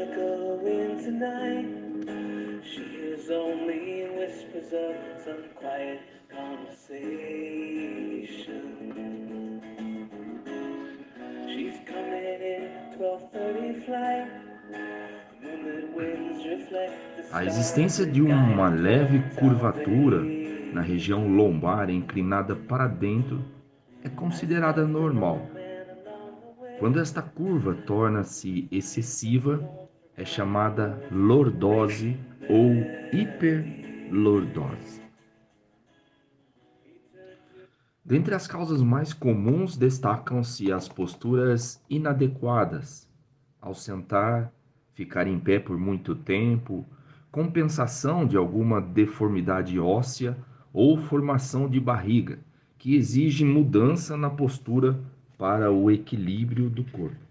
echoing tonight. She hears only whispers of some quiet conversation. She's coming in 12:30 flight. A existência de uma leve curvatura na região lombar inclinada para dentro é considerada normal. Quando esta curva torna-se excessiva, é chamada lordose ou hiperlordose. Dentre as causas mais comuns destacam-se as posturas inadequadas ao sentar, ficar em pé por muito tempo, compensação de alguma deformidade óssea ou formação de barriga, que exige mudança na postura para o equilíbrio do corpo.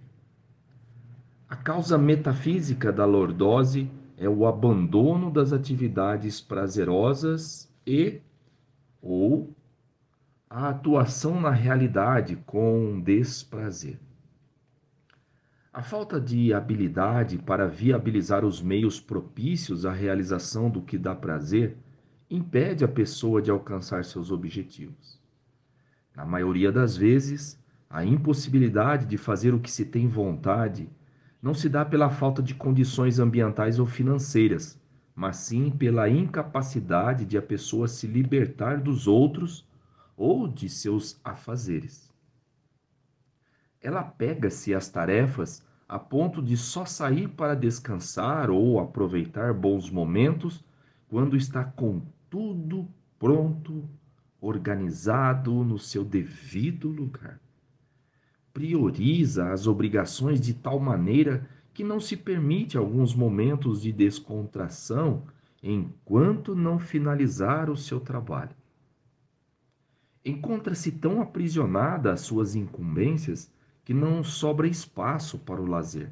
A causa metafísica da lordose é o abandono das atividades prazerosas e ou a atuação na realidade com desprazer. A falta de habilidade para viabilizar os meios propícios à realização do que dá prazer impede a pessoa de alcançar seus objetivos. Na maioria das vezes, a impossibilidade de fazer o que se tem vontade não se dá pela falta de condições ambientais ou financeiras, mas sim pela incapacidade de a pessoa se libertar dos outros ou de seus afazeres. Ela pega-se às tarefas a ponto de só sair para descansar ou aproveitar bons momentos quando está com tudo pronto, organizado no seu devido lugar. Prioriza as obrigações de tal maneira que não se permite alguns momentos de descontração enquanto não finalizar o seu trabalho. Encontra-se tão aprisionada às suas incumbências que não sobra espaço para o lazer.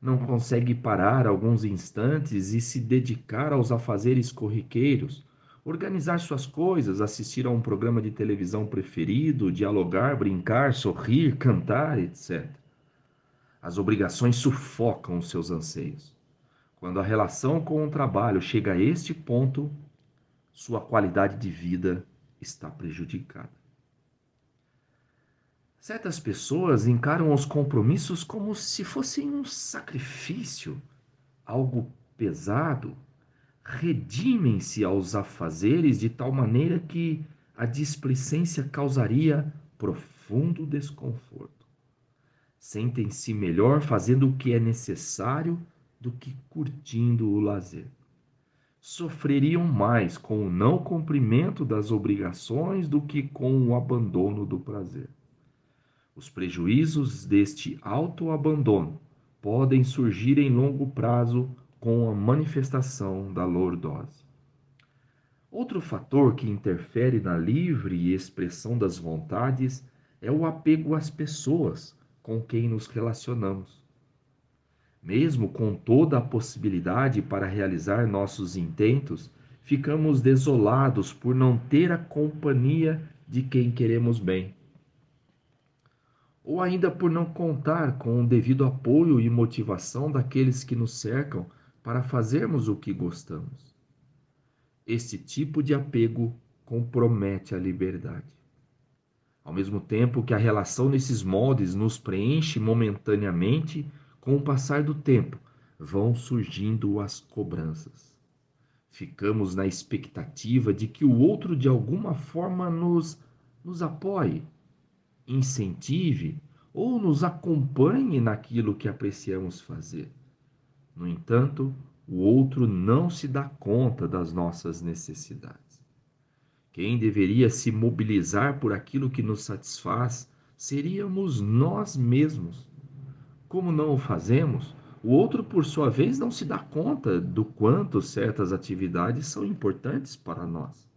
Não consegue parar alguns instantes e se dedicar aos afazeres corriqueiros, organizar suas coisas, assistir a um programa de televisão preferido, dialogar, brincar, sorrir, cantar, etc. As obrigações sufocam os seus anseios. Quando a relação com o trabalho chega a este ponto, sua qualidade de vida está prejudicada. Certas pessoas encaram os compromissos como se fossem um sacrifício, algo pesado. Redimem-se aos afazeres de tal maneira que a displicência causaria profundo desconforto. Sentem-se melhor fazendo o que é necessário do que curtindo o lazer. Sofreriam mais com o não cumprimento das obrigações do que com o abandono do prazer. Os prejuízos deste autoabandono podem surgir em longo prazo com a manifestação da lordose. Outro fator que interfere na livre expressão das vontades é o apego às pessoas com quem nos relacionamos. Mesmo com toda a possibilidade para realizar nossos intentos, ficamos desolados por não ter a companhia de quem queremos bem ou ainda por não contar com o devido apoio e motivação daqueles que nos cercam para fazermos o que gostamos. Este tipo de apego compromete a liberdade. Ao mesmo tempo que a relação nesses moldes nos preenche momentaneamente, com o passar do tempo vão surgindo as cobranças. Ficamos na expectativa de que o outro de alguma forma nos, nos apoie, incentive ou nos acompanhe naquilo que apreciamos fazer. No entanto, o outro não se dá conta das nossas necessidades. Quem deveria se mobilizar por aquilo que nos satisfaz seríamos nós mesmos. Como não o fazemos, o outro, por sua vez, não se dá conta do quanto certas atividades são importantes para nós.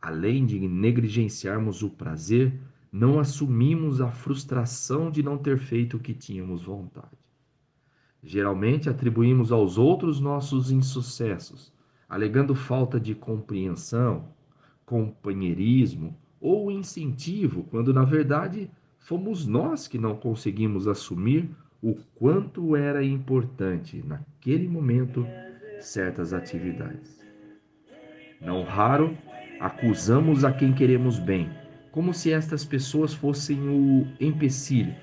Além de negligenciarmos o prazer, não assumimos a frustração de não ter feito o que tínhamos vontade. Geralmente atribuímos aos outros nossos insucessos, alegando falta de compreensão, companheirismo ou incentivo, quando na verdade fomos nós que não conseguimos assumir o quanto era importante naquele momento certas atividades. Não raro, acusamos a quem queremos bem, como se estas pessoas fossem o empecilho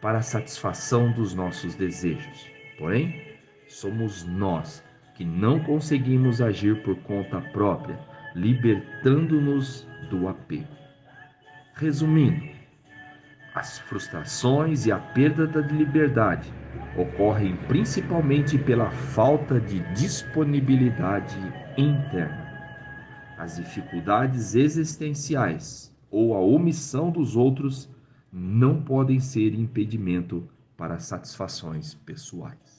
para a satisfação dos nossos desejos. Porém, somos nós que não conseguimos agir por conta própria, libertando-nos do apego. Resumindo, as frustrações e a perda da liberdade ocorrem principalmente pela falta de disponibilidade interna. As dificuldades existenciais ou a omissão dos outros não podem ser impedimento para satisfações pessoais.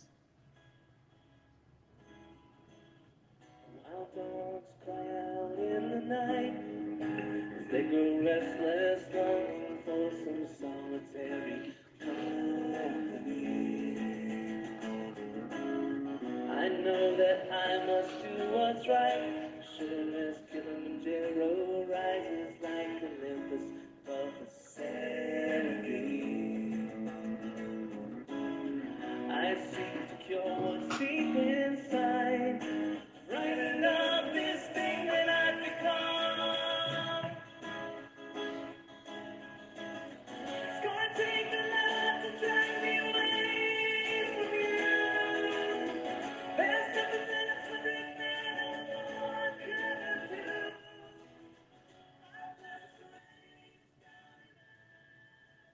rises like Olympus above the sand. To cure what's see